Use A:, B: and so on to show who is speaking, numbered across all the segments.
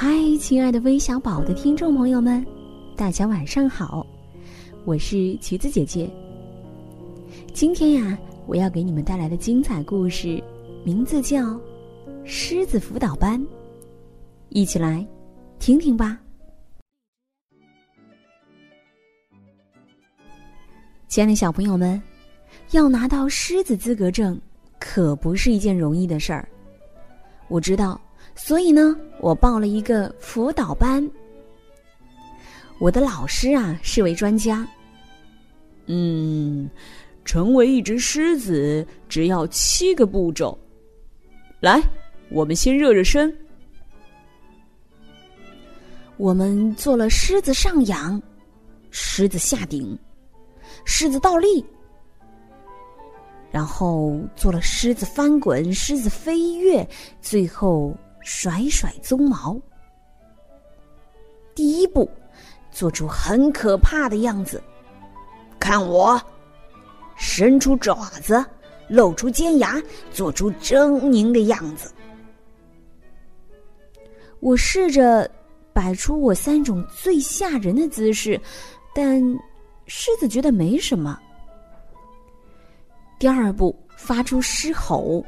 A: 嗨，亲爱的微小宝的听众朋友们，大家晚上好，我是橘子姐姐。今天呀，我要给你们带来的精彩故事，名字叫《狮子辅导班》，一起来听听吧。亲爱的小朋友们，要拿到狮子资格证，可不是一件容易的事儿。我知道。所以呢，我报了一个辅导班。我的老师啊是位专家。
B: 嗯，成为一只狮子只要七个步骤。来，我们先热热身。
A: 我们做了狮子上仰、狮子下顶、狮子倒立，然后做了狮子翻滚、狮子飞跃，最后。甩甩鬃毛。第一步，做出很可怕的样子。看我，伸出爪子，露出尖牙，做出狰狞的样子。我试着摆出我三种最吓人的姿势，但狮子觉得没什么。第二步，发出狮吼。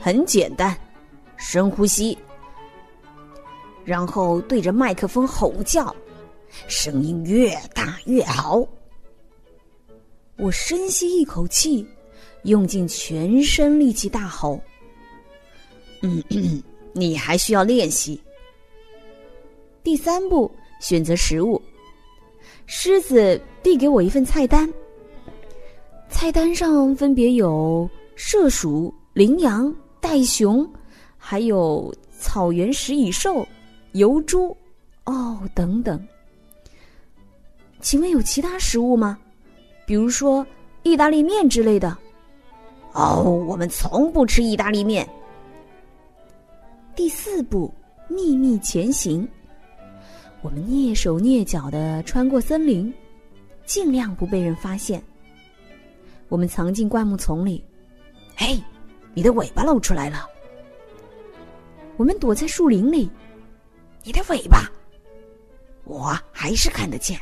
A: 很简单，深呼吸，然后对着麦克风吼叫，声音越大越好。我深吸一口气，用尽全身力气大吼：“嗯，你还需要练习。”第三步，选择食物。狮子递给我一份菜单，菜单上分别有麝鼠、羚羊。袋熊，还有草原食蚁兽、油猪，哦，等等。请问有其他食物吗？比如说意大利面之类的？哦，我们从不吃意大利面。第四步，秘密前行。我们蹑手蹑脚的穿过森林，尽量不被人发现。我们藏进灌木丛里。嘿。你的尾巴露出来了，我们躲在树林里。你的尾巴，我还是看得见。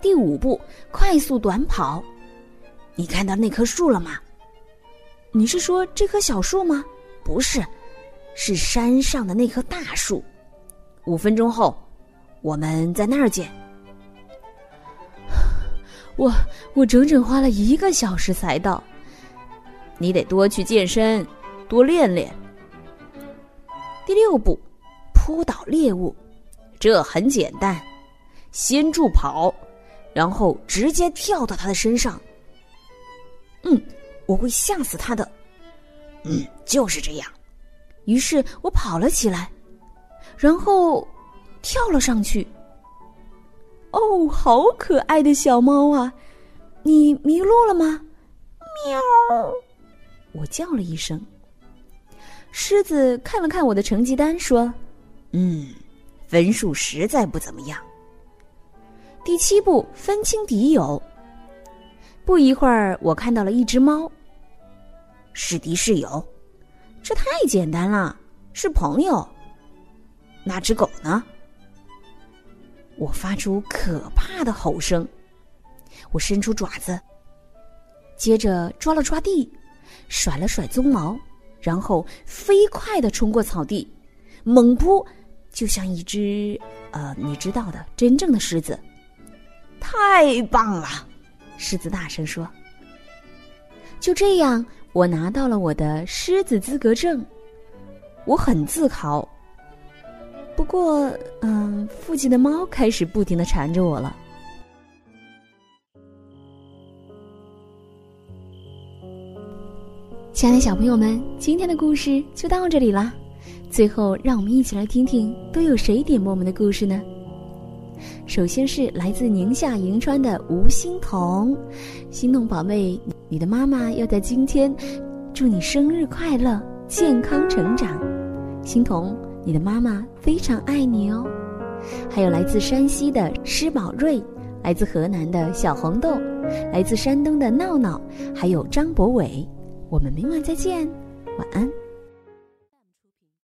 A: 第五步，快速短跑。你看到那棵树了吗？你是说这棵小树吗？不是，是山上的那棵大树。五分钟后，我们在那儿见。我我整整花了一个小时才到。你得多去健身，多练练。第六步，扑倒猎物，这很简单，先助跑，然后直接跳到他的身上。嗯，我会吓死他的。嗯，就是这样。于是我跑了起来，然后跳了上去。哦，好可爱的小猫啊！你迷路了吗？喵。我叫了一声，狮子看了看我的成绩单，说：“嗯，分数实在不怎么样。”第七步，分清敌友。不一会儿，我看到了一只猫。是敌是友？这太简单了，是朋友。那只狗呢？我发出可怕的吼声，我伸出爪子，接着抓了抓地。甩了甩鬃毛，然后飞快的冲过草地，猛扑，就像一只呃，你知道的，真正的狮子。太棒了！狮子大声说。就这样，我拿到了我的狮子资格证，我很自豪。不过，嗯，附近的猫开始不停的缠着我了。亲爱的小朋友们，今天的故事就到这里啦。最后，让我们一起来听听都有谁点播我们的故事呢？首先是来自宁夏银川的吴欣彤，心动宝贝，你的妈妈要在今天祝你生日快乐，健康成长。欣彤，你的妈妈非常爱你哦。还有来自山西的施宝瑞，来自河南的小红豆，来自山东的闹闹，还有张博伟。我们明晚再见，晚安。